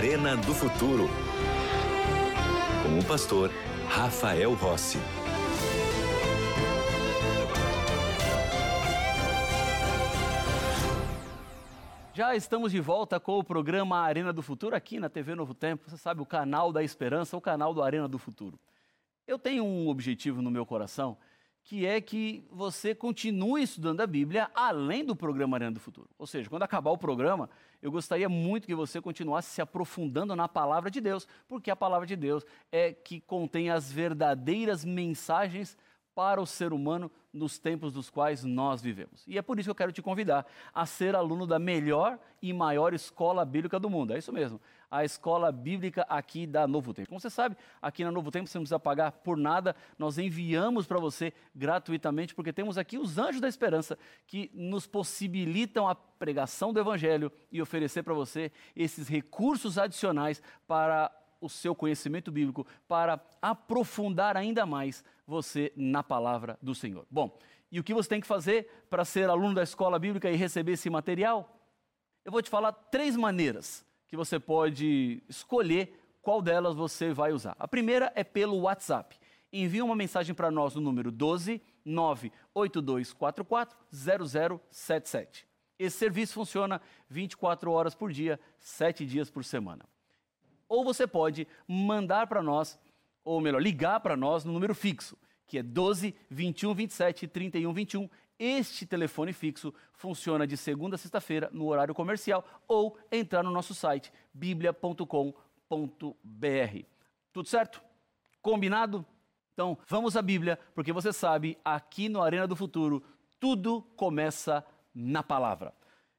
Arena do Futuro. Com o pastor Rafael Rossi. Já estamos de volta com o programa Arena do Futuro aqui na TV Novo Tempo. Você sabe, o canal da esperança, o canal do Arena do Futuro. Eu tenho um objetivo no meu coração, que é que você continue estudando a Bíblia além do programa Arena do Futuro. Ou seja, quando acabar o programa, eu gostaria muito que você continuasse se aprofundando na palavra de Deus, porque a palavra de Deus é que contém as verdadeiras mensagens para o ser humano nos tempos dos quais nós vivemos. E é por isso que eu quero te convidar a ser aluno da melhor e maior escola bíblica do mundo. É isso mesmo, a escola bíblica aqui da Novo Tempo. Como você sabe, aqui na Novo Tempo você não precisa pagar por nada, nós enviamos para você gratuitamente, porque temos aqui os anjos da esperança que nos possibilitam a pregação do evangelho e oferecer para você esses recursos adicionais para o seu conhecimento bíblico para aprofundar ainda mais você na palavra do Senhor. Bom, e o que você tem que fazer para ser aluno da escola bíblica e receber esse material? Eu vou te falar três maneiras que você pode escolher qual delas você vai usar. A primeira é pelo WhatsApp. Envie uma mensagem para nós no número 12 98244 0077. Esse serviço funciona 24 horas por dia, 7 dias por semana ou você pode mandar para nós, ou melhor, ligar para nós no número fixo, que é 12 21 27 31 21. Este telefone fixo funciona de segunda a sexta-feira no horário comercial ou entrar no nosso site biblia.com.br. Tudo certo? Combinado? Então, vamos à Bíblia, porque você sabe, aqui no Arena do Futuro, tudo começa na palavra.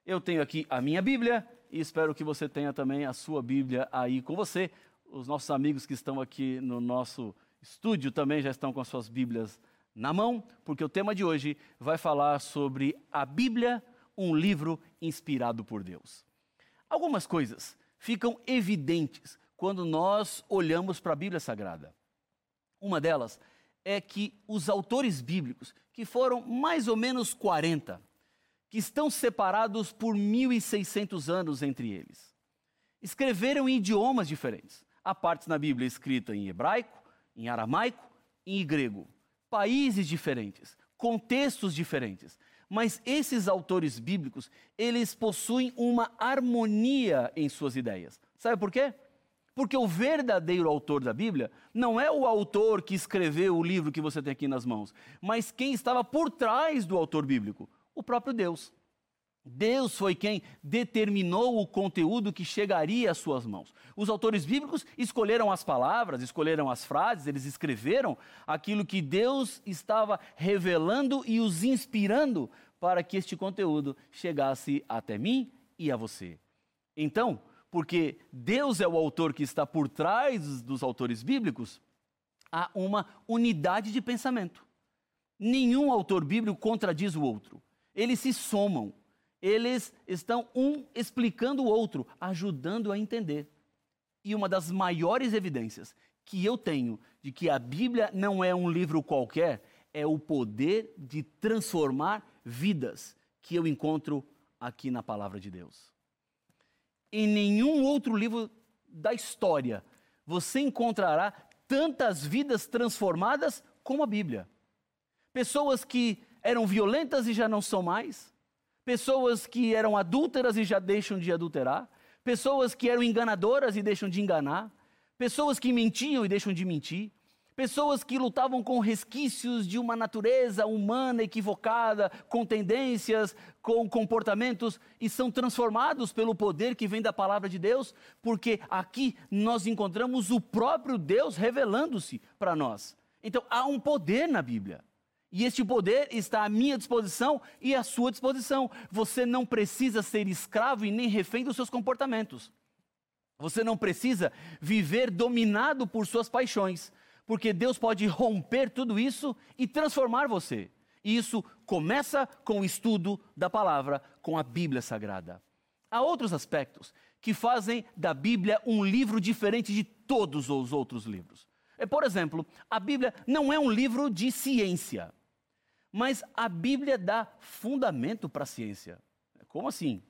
Eu tenho aqui a minha Bíblia e espero que você tenha também a sua Bíblia aí com você. Os nossos amigos que estão aqui no nosso estúdio também já estão com as suas Bíblias na mão, porque o tema de hoje vai falar sobre a Bíblia, um livro inspirado por Deus. Algumas coisas ficam evidentes quando nós olhamos para a Bíblia Sagrada. Uma delas é que os autores bíblicos, que foram mais ou menos 40, que estão separados por 1.600 anos entre eles. Escreveram em idiomas diferentes. Há partes na Bíblia escrita em hebraico, em aramaico e em grego. Países diferentes, contextos diferentes. Mas esses autores bíblicos, eles possuem uma harmonia em suas ideias. Sabe por quê? Porque o verdadeiro autor da Bíblia não é o autor que escreveu o livro que você tem aqui nas mãos, mas quem estava por trás do autor bíblico, o próprio Deus. Deus foi quem determinou o conteúdo que chegaria às suas mãos. Os autores bíblicos escolheram as palavras, escolheram as frases, eles escreveram aquilo que Deus estava revelando e os inspirando para que este conteúdo chegasse até mim e a você. Então, porque Deus é o autor que está por trás dos autores bíblicos, há uma unidade de pensamento. Nenhum autor bíblico contradiz o outro eles se somam. Eles estão um explicando o outro, ajudando a entender. E uma das maiores evidências que eu tenho de que a Bíblia não é um livro qualquer é o poder de transformar vidas que eu encontro aqui na palavra de Deus. Em nenhum outro livro da história você encontrará tantas vidas transformadas como a Bíblia. Pessoas que eram violentas e já não são mais, pessoas que eram adúlteras e já deixam de adulterar, pessoas que eram enganadoras e deixam de enganar, pessoas que mentiam e deixam de mentir, pessoas que lutavam com resquícios de uma natureza humana equivocada, com tendências, com comportamentos e são transformados pelo poder que vem da palavra de Deus, porque aqui nós encontramos o próprio Deus revelando-se para nós. Então há um poder na Bíblia. E este poder está à minha disposição e à sua disposição. Você não precisa ser escravo e nem refém dos seus comportamentos. Você não precisa viver dominado por suas paixões, porque Deus pode romper tudo isso e transformar você. E isso começa com o estudo da palavra, com a Bíblia Sagrada. Há outros aspectos que fazem da Bíblia um livro diferente de todos os outros livros. É, por exemplo, a Bíblia não é um livro de ciência. Mas a Bíblia dá fundamento para a ciência. Como assim?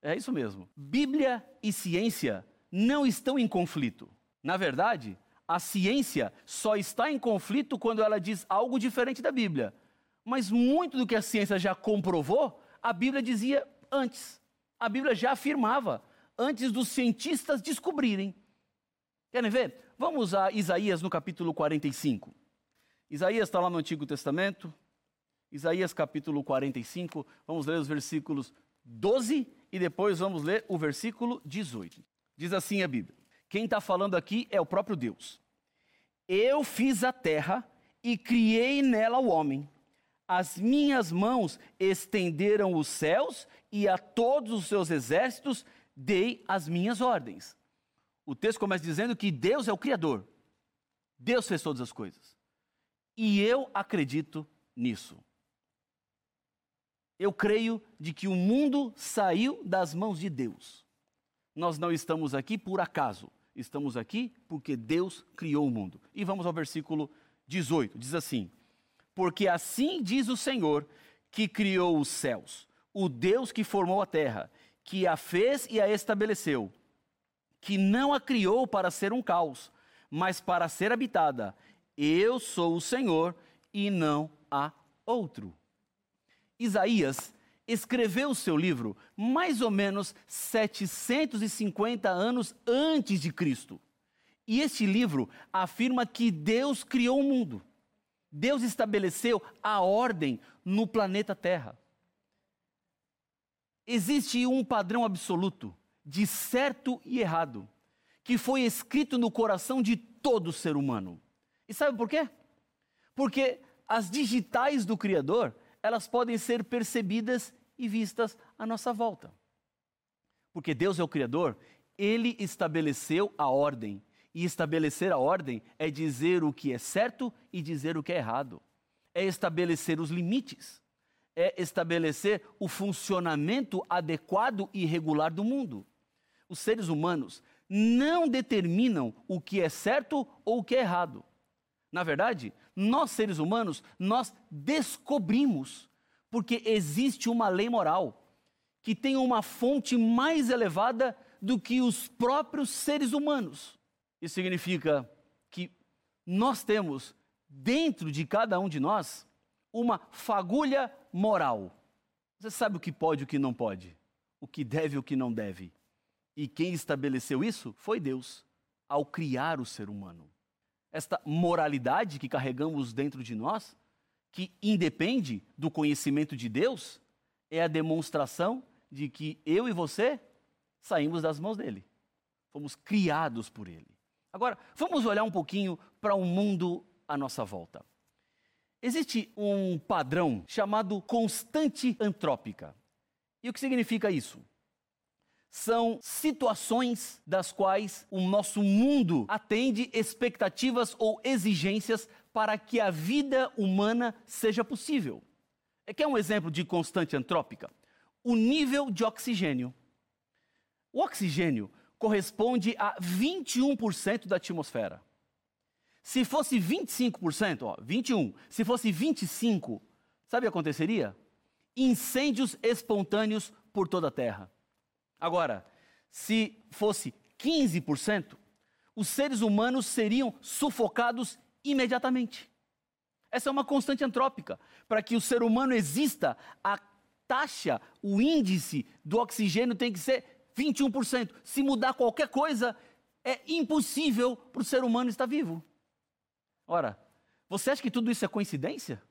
É isso mesmo. Bíblia e ciência não estão em conflito. Na verdade, a ciência só está em conflito quando ela diz algo diferente da Bíblia. Mas muito do que a ciência já comprovou, a Bíblia dizia antes. A Bíblia já afirmava antes dos cientistas descobrirem. Querem ver? Vamos a Isaías no capítulo 45. Isaías está lá no Antigo Testamento. Isaías capítulo 45. Vamos ler os versículos 12 e depois vamos ler o versículo 18. Diz assim a Bíblia: Quem está falando aqui é o próprio Deus. Eu fiz a terra e criei nela o homem. As minhas mãos estenderam os céus e a todos os seus exércitos dei as minhas ordens. O texto começa dizendo que Deus é o Criador. Deus fez todas as coisas. E eu acredito nisso. Eu creio de que o mundo saiu das mãos de Deus. Nós não estamos aqui por acaso. Estamos aqui porque Deus criou o mundo. E vamos ao versículo 18. Diz assim: Porque assim diz o Senhor que criou os céus, o Deus que formou a terra, que a fez e a estabeleceu, que não a criou para ser um caos, mas para ser habitada. Eu sou o Senhor e não há outro. Isaías escreveu o seu livro mais ou menos 750 anos antes de Cristo. E este livro afirma que Deus criou o mundo. Deus estabeleceu a ordem no planeta Terra. Existe um padrão absoluto de certo e errado que foi escrito no coração de todo ser humano. E sabe por quê? Porque as digitais do Criador elas podem ser percebidas e vistas à nossa volta. Porque Deus é o Criador, Ele estabeleceu a ordem. E estabelecer a ordem é dizer o que é certo e dizer o que é errado. É estabelecer os limites. É estabelecer o funcionamento adequado e regular do mundo. Os seres humanos não determinam o que é certo ou o que é errado. Na verdade, nós seres humanos, nós descobrimos, porque existe uma lei moral que tem uma fonte mais elevada do que os próprios seres humanos. Isso significa que nós temos dentro de cada um de nós uma fagulha moral. Você sabe o que pode e o que não pode, o que deve e o que não deve. E quem estabeleceu isso foi Deus, ao criar o ser humano esta moralidade que carregamos dentro de nós, que independe do conhecimento de Deus, é a demonstração de que eu e você saímos das mãos dele. Fomos criados por ele. Agora, vamos olhar um pouquinho para o um mundo à nossa volta. Existe um padrão chamado constante antrópica. E o que significa isso? São situações das quais o nosso mundo atende expectativas ou exigências para que a vida humana seja possível. É que é um exemplo de constante antrópica? O nível de oxigênio. O oxigênio corresponde a 21% da atmosfera. Se fosse 25%, ó, 21, se fosse 25, sabe o que aconteceria? Incêndios espontâneos por toda a Terra. Agora, se fosse 15%, os seres humanos seriam sufocados imediatamente. Essa é uma constante antrópica. Para que o ser humano exista, a taxa, o índice do oxigênio tem que ser 21%. Se mudar qualquer coisa, é impossível para o ser humano estar vivo. Ora, você acha que tudo isso é coincidência?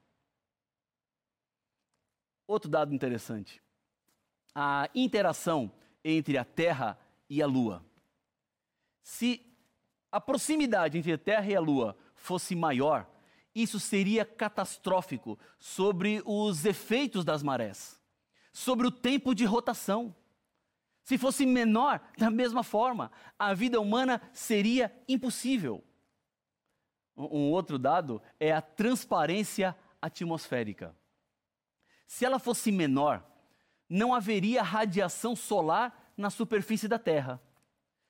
Outro dado interessante. A interação entre a Terra e a Lua. Se a proximidade entre a Terra e a Lua fosse maior, isso seria catastrófico sobre os efeitos das marés, sobre o tempo de rotação. Se fosse menor, da mesma forma, a vida humana seria impossível. Um outro dado é a transparência atmosférica. Se ela fosse menor, não haveria radiação solar na superfície da Terra.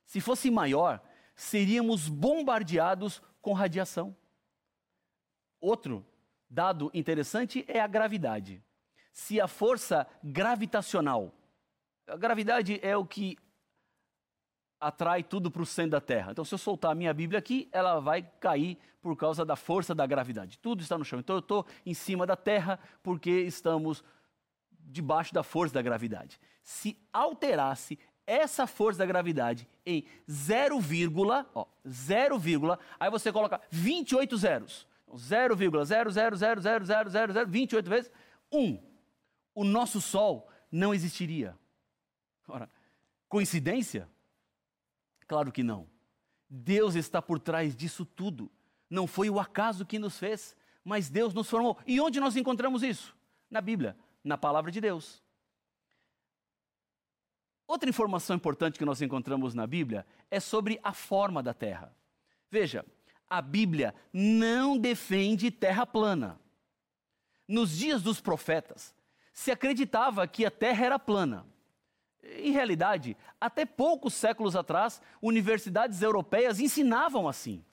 Se fosse maior, seríamos bombardeados com radiação. Outro dado interessante é a gravidade. Se a força gravitacional, a gravidade é o que atrai tudo para o centro da Terra. Então, se eu soltar a minha Bíblia aqui, ela vai cair por causa da força da gravidade. Tudo está no chão. Então, eu estou em cima da Terra porque estamos debaixo da força da gravidade. Se alterasse essa força da gravidade em 0, ó, 0, aí você coloca 28 zeros. 0,0000000, 28 vezes 1. O nosso Sol não existiria. Ora, coincidência? Claro que não. Deus está por trás disso tudo. Não foi o acaso que nos fez, mas Deus nos formou. E onde nós encontramos isso? Na Bíblia, na palavra de Deus. Outra informação importante que nós encontramos na Bíblia é sobre a forma da terra. Veja, a Bíblia não defende terra plana. Nos dias dos profetas, se acreditava que a terra era plana. Em realidade, até poucos séculos atrás, universidades europeias ensinavam assim.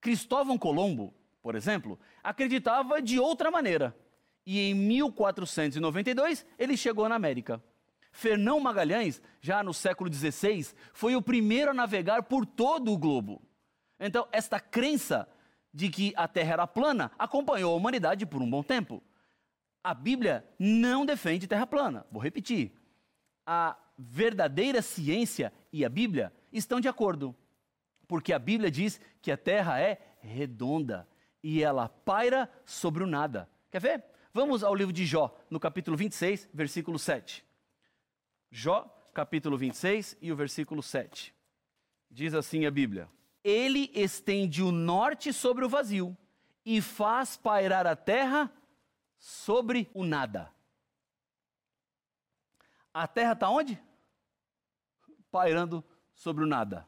Cristóvão Colombo, por exemplo, acreditava de outra maneira. E em 1492 ele chegou na América. Fernão Magalhães, já no século XVI, foi o primeiro a navegar por todo o globo. Então, esta crença de que a Terra era plana acompanhou a humanidade por um bom tempo. A Bíblia não defende terra plana. Vou repetir a verdadeira ciência e a Bíblia estão de acordo. Porque a Bíblia diz que a terra é redonda e ela paira sobre o nada. Quer ver? Vamos ao livro de Jó, no capítulo 26, versículo 7. Jó, capítulo 26 e o versículo 7. Diz assim a Bíblia: Ele estende o norte sobre o vazio e faz pairar a terra sobre o nada. A terra está onde? Pairando sobre o nada.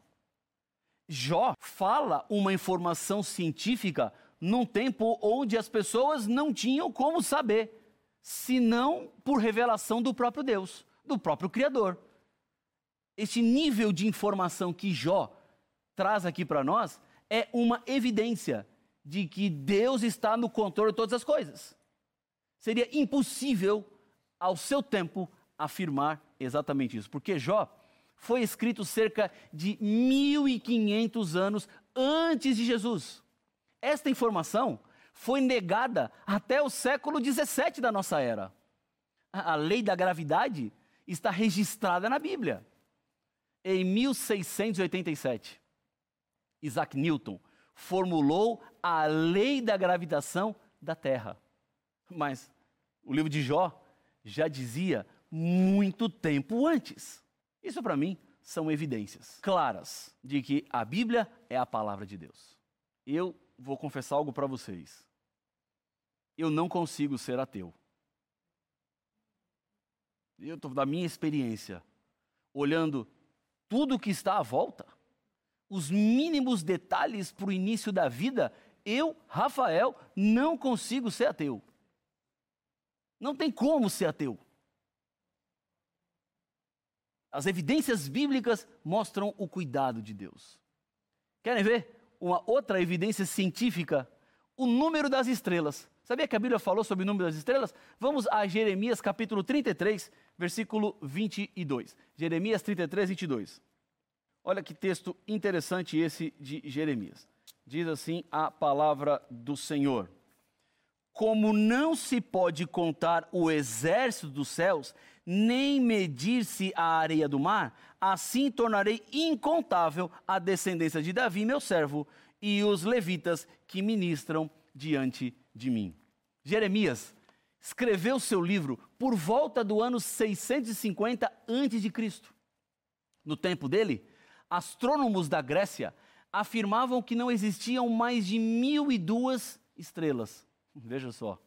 Jó fala uma informação científica num tempo onde as pessoas não tinham como saber, senão por revelação do próprio Deus, do próprio Criador. Este nível de informação que Jó traz aqui para nós é uma evidência de que Deus está no controle de todas as coisas. Seria impossível, ao seu tempo, afirmar exatamente isso, porque Jó foi escrito cerca de 1500 anos antes de Jesus. Esta informação foi negada até o século 17 da nossa era. A lei da gravidade está registrada na Bíblia. Em 1687, Isaac Newton formulou a lei da gravitação da Terra. Mas o livro de Jó já dizia muito tempo antes. Isso para mim são evidências claras de que a Bíblia é a palavra de Deus. Eu vou confessar algo para vocês. Eu não consigo ser ateu. Eu estou da minha experiência, olhando tudo que está à volta, os mínimos detalhes para o início da vida, eu, Rafael, não consigo ser ateu. Não tem como ser ateu. As evidências bíblicas mostram o cuidado de Deus. Querem ver uma outra evidência científica? O número das estrelas. Sabia que a Bíblia falou sobre o número das estrelas? Vamos a Jeremias capítulo 33, versículo 22. Jeremias 33, 22. Olha que texto interessante esse de Jeremias. Diz assim a palavra do Senhor. Como não se pode contar o exército dos céus, nem medir-se a areia do mar, assim tornarei incontável a descendência de Davi, meu servo, e os levitas que ministram diante de mim. Jeremias escreveu seu livro por volta do ano 650 a.C. No tempo dele, astrônomos da Grécia afirmavam que não existiam mais de mil e duas estrelas. Veja só.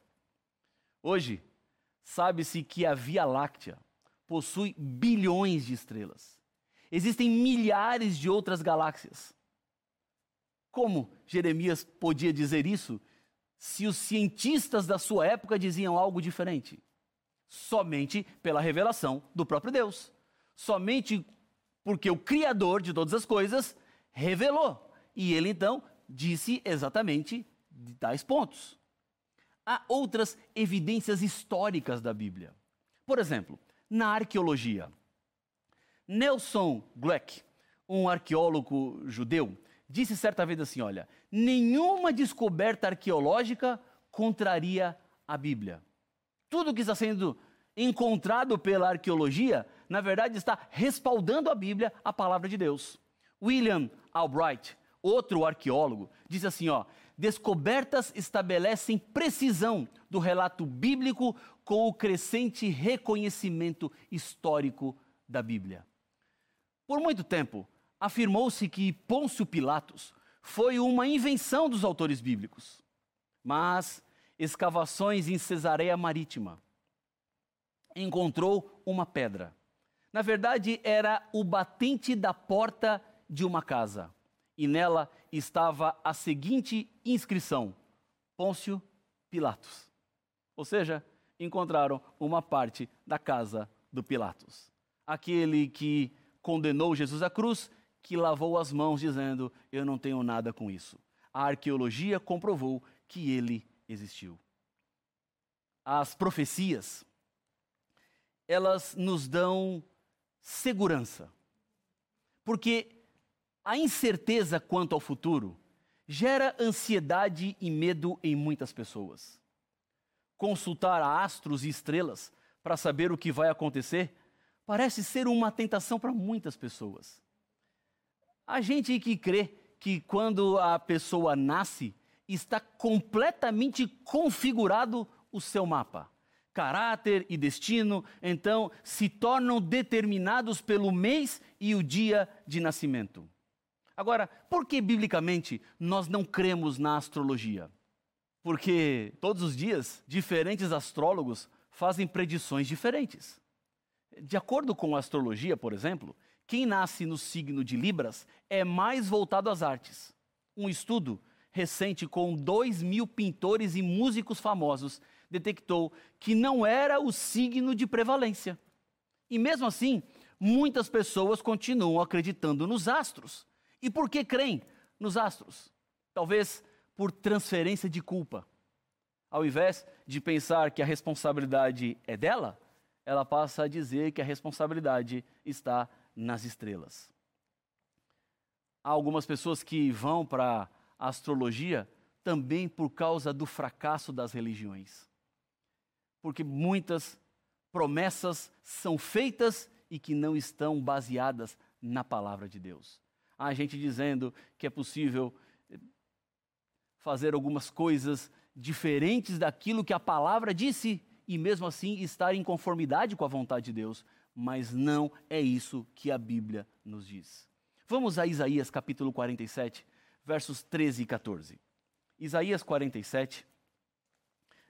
Hoje, sabe-se que a Via Láctea possui bilhões de estrelas. Existem milhares de outras galáxias. Como Jeremias podia dizer isso se os cientistas da sua época diziam algo diferente? Somente pela revelação do próprio Deus. Somente porque o Criador de todas as coisas revelou. E ele então disse exatamente tais pontos há outras evidências históricas da Bíblia. Por exemplo, na arqueologia. Nelson Glueck, um arqueólogo judeu, disse certa vez assim: olha, nenhuma descoberta arqueológica contraria a Bíblia. Tudo que está sendo encontrado pela arqueologia, na verdade, está respaldando a Bíblia, a palavra de Deus. William Albright, outro arqueólogo, diz assim: ó, descobertas estabelecem precisão do relato bíblico com o crescente reconhecimento histórico da Bíblia. Por muito tempo, afirmou-se que Pôncio Pilatos foi uma invenção dos autores bíblicos. Mas escavações em Cesareia Marítima encontrou uma pedra. Na verdade, era o batente da porta de uma casa. E nela estava a seguinte inscrição: Pôncio Pilatos. Ou seja, encontraram uma parte da casa do Pilatos. Aquele que condenou Jesus à cruz, que lavou as mãos dizendo: Eu não tenho nada com isso. A arqueologia comprovou que ele existiu. As profecias, elas nos dão segurança. Porque a incerteza quanto ao futuro gera ansiedade e medo em muitas pessoas. Consultar astros e estrelas para saber o que vai acontecer parece ser uma tentação para muitas pessoas. A gente que crê que quando a pessoa nasce, está completamente configurado o seu mapa. Caráter e destino, então, se tornam determinados pelo mês e o dia de nascimento. Agora, por que biblicamente nós não cremos na astrologia? Porque todos os dias diferentes astrólogos fazem predições diferentes. De acordo com a astrologia, por exemplo, quem nasce no signo de Libras é mais voltado às artes. Um estudo recente com dois mil pintores e músicos famosos detectou que não era o signo de prevalência. E mesmo assim, muitas pessoas continuam acreditando nos astros. E por que creem nos astros? Talvez por transferência de culpa. Ao invés de pensar que a responsabilidade é dela, ela passa a dizer que a responsabilidade está nas estrelas. Há algumas pessoas que vão para a astrologia também por causa do fracasso das religiões. Porque muitas promessas são feitas e que não estão baseadas na palavra de Deus. Há gente dizendo que é possível eh, fazer algumas coisas diferentes daquilo que a palavra disse e mesmo assim estar em conformidade com a vontade de Deus, mas não é isso que a Bíblia nos diz. Vamos a Isaías capítulo 47, versos 13 e 14. Isaías 47,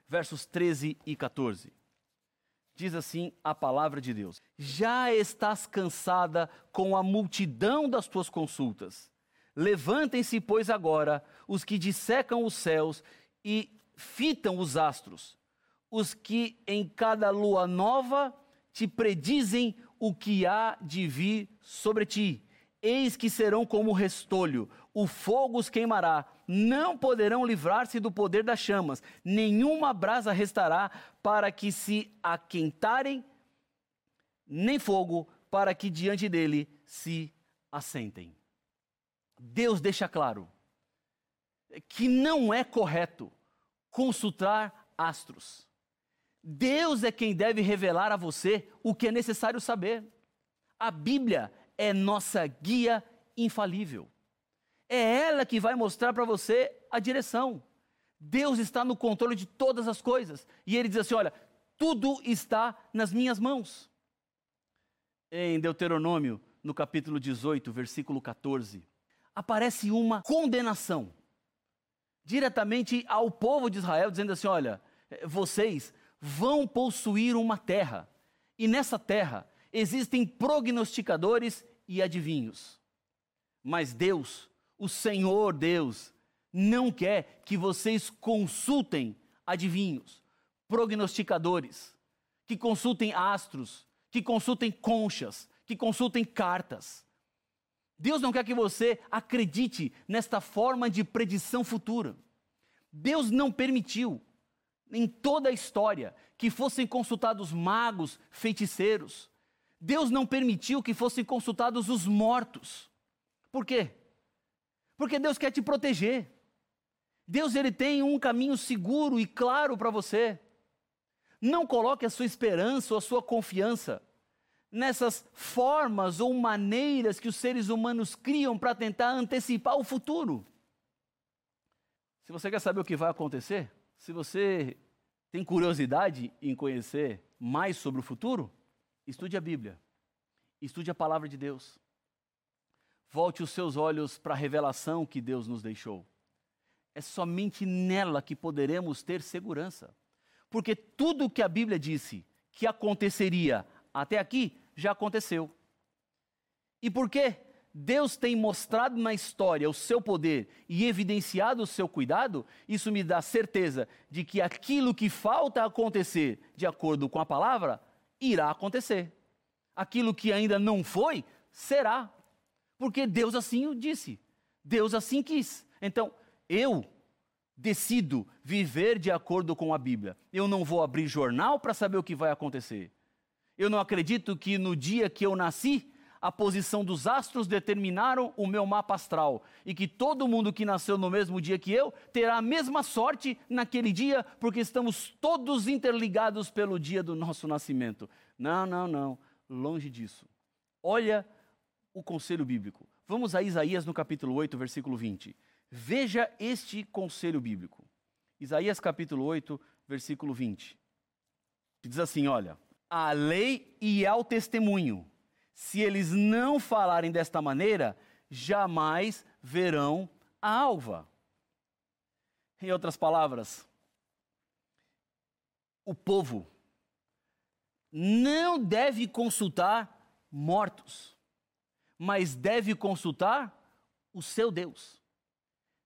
versos 13 e 14. Diz assim a palavra de Deus: Já estás cansada com a multidão das tuas consultas. Levantem-se, pois, agora os que dissecam os céus e fitam os astros, os que em cada lua nova te predizem o que há de vir sobre ti. Eis que serão como restolho, o fogo os queimará, não poderão livrar-se do poder das chamas, nenhuma brasa restará para que se aquentarem, nem fogo para que diante dele se assentem. Deus deixa claro que não é correto consultar astros. Deus é quem deve revelar a você o que é necessário saber. A Bíblia é nossa guia infalível. É ela que vai mostrar para você a direção. Deus está no controle de todas as coisas. E ele diz assim: olha, tudo está nas minhas mãos. Em Deuteronômio, no capítulo 18, versículo 14, aparece uma condenação diretamente ao povo de Israel, dizendo assim: olha, vocês vão possuir uma terra, e nessa terra existem prognosticadores e adivinhos. Mas Deus, o Senhor Deus, não quer que vocês consultem adivinhos, prognosticadores, que consultem astros, que consultem conchas, que consultem cartas. Deus não quer que você acredite nesta forma de predição futura. Deus não permitiu em toda a história que fossem consultados magos, feiticeiros. Deus não permitiu que fossem consultados os mortos. Por quê? Porque Deus quer te proteger. Deus ele tem um caminho seguro e claro para você. Não coloque a sua esperança ou a sua confiança nessas formas ou maneiras que os seres humanos criam para tentar antecipar o futuro. Se você quer saber o que vai acontecer, se você tem curiosidade em conhecer mais sobre o futuro, estude a Bíblia, estude a palavra de Deus. Volte os seus olhos para a revelação que Deus nos deixou. É somente nela que poderemos ter segurança. Porque tudo o que a Bíblia disse que aconteceria até aqui já aconteceu. E por quê? Deus tem mostrado na história o seu poder e evidenciado o seu cuidado, isso me dá certeza de que aquilo que falta acontecer, de acordo com a palavra, irá acontecer. Aquilo que ainda não foi, será. Porque Deus assim o disse. Deus assim quis. Então, eu decido viver de acordo com a Bíblia. Eu não vou abrir jornal para saber o que vai acontecer. Eu não acredito que no dia que eu nasci, a posição dos astros determinaram o meu mapa astral e que todo mundo que nasceu no mesmo dia que eu terá a mesma sorte naquele dia, porque estamos todos interligados pelo dia do nosso nascimento. Não, não, não. Longe disso. Olha o conselho bíblico. Vamos a Isaías no capítulo 8, versículo 20. Veja este conselho bíblico. Isaías capítulo 8, versículo 20. Diz assim: Olha, a lei e ao testemunho, se eles não falarem desta maneira, jamais verão a alva. Em outras palavras, o povo não deve consultar mortos, mas deve consultar o seu Deus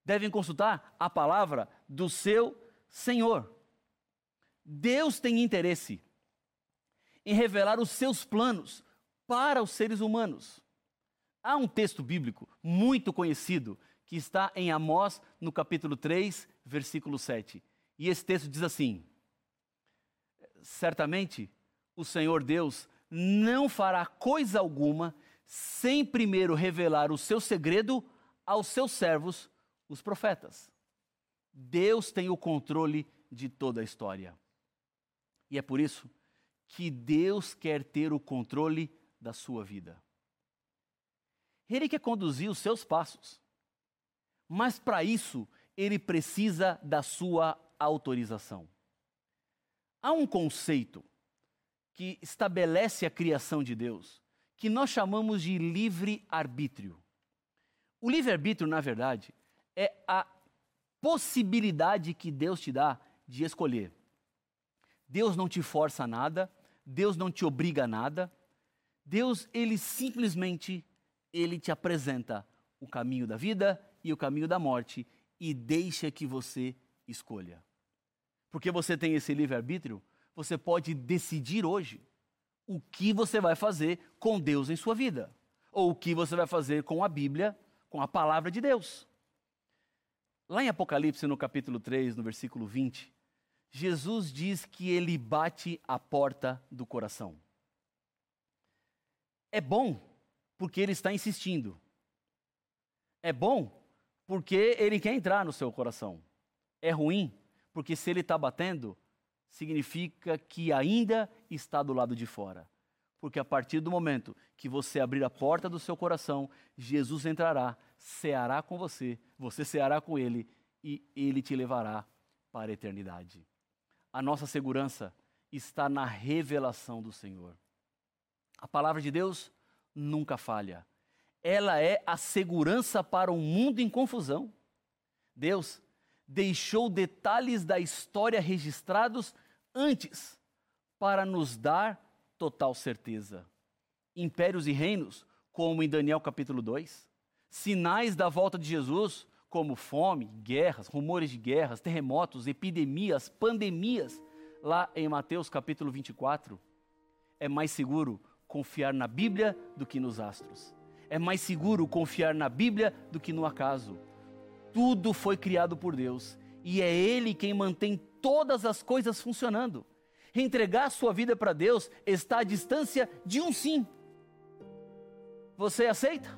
devem consultar a palavra do seu Senhor. Deus tem interesse em revelar os seus planos para os seres humanos. Há um texto bíblico muito conhecido que está em Amós, no capítulo 3, versículo 7. E esse texto diz assim: Certamente o Senhor Deus não fará coisa alguma sem primeiro revelar o seu segredo aos seus servos, os profetas. Deus tem o controle de toda a história. E é por isso que Deus quer ter o controle da sua vida. Ele quer conduzir os seus passos. Mas para isso, ele precisa da sua autorização. Há um conceito que estabelece a criação de Deus, que nós chamamos de livre-arbítrio. O livre-arbítrio, na verdade, é a possibilidade que Deus te dá de escolher. Deus não te força a nada, Deus não te obriga a nada. Deus, ele simplesmente ele te apresenta o caminho da vida e o caminho da morte e deixa que você escolha. Porque você tem esse livre-arbítrio, você pode decidir hoje o que você vai fazer com Deus em sua vida, ou o que você vai fazer com a Bíblia, com a palavra de Deus. Lá em Apocalipse, no capítulo 3, no versículo 20, Jesus diz que ele bate a porta do coração. É bom porque ele está insistindo. É bom porque ele quer entrar no seu coração. É ruim porque se ele está batendo, significa que ainda está do lado de fora. Porque a partir do momento que você abrir a porta do seu coração, Jesus entrará, ceará com você, você ceará com ele e ele te levará para a eternidade. A nossa segurança está na revelação do Senhor. A palavra de Deus nunca falha. Ela é a segurança para um mundo em confusão. Deus deixou detalhes da história registrados antes para nos dar total certeza. Impérios e reinos, como em Daniel capítulo 2, sinais da volta de Jesus, como fome, guerras, rumores de guerras, terremotos, epidemias, pandemias, lá em Mateus capítulo 24. É mais seguro confiar na Bíblia do que nos astros. É mais seguro confiar na Bíblia do que no acaso. Tudo foi criado por Deus e é Ele quem mantém todas as coisas funcionando. Entregar sua vida para Deus está à distância de um sim. Você aceita?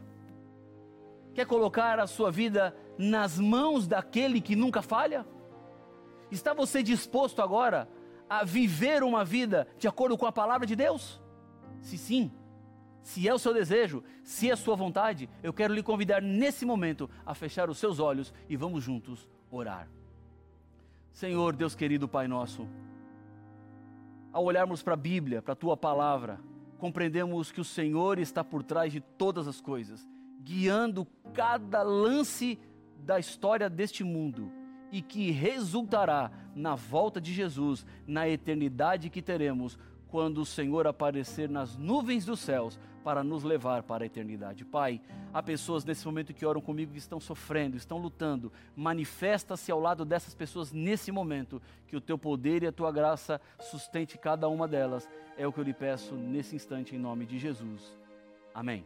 Quer colocar a sua vida nas mãos daquele que nunca falha? Está você disposto agora a viver uma vida de acordo com a palavra de Deus? Se sim, se é o seu desejo, se é a sua vontade, eu quero lhe convidar nesse momento a fechar os seus olhos e vamos juntos orar. Senhor, Deus querido Pai nosso, ao olharmos para a Bíblia, para a tua palavra, compreendemos que o Senhor está por trás de todas as coisas, guiando cada lance da história deste mundo e que resultará na volta de Jesus, na eternidade que teremos quando o Senhor aparecer nas nuvens dos céus para nos levar para a eternidade. Pai, há pessoas nesse momento que oram comigo que estão sofrendo, estão lutando. Manifesta-se ao lado dessas pessoas nesse momento, que o teu poder e a tua graça sustente cada uma delas. É o que eu lhe peço nesse instante, em nome de Jesus. Amém.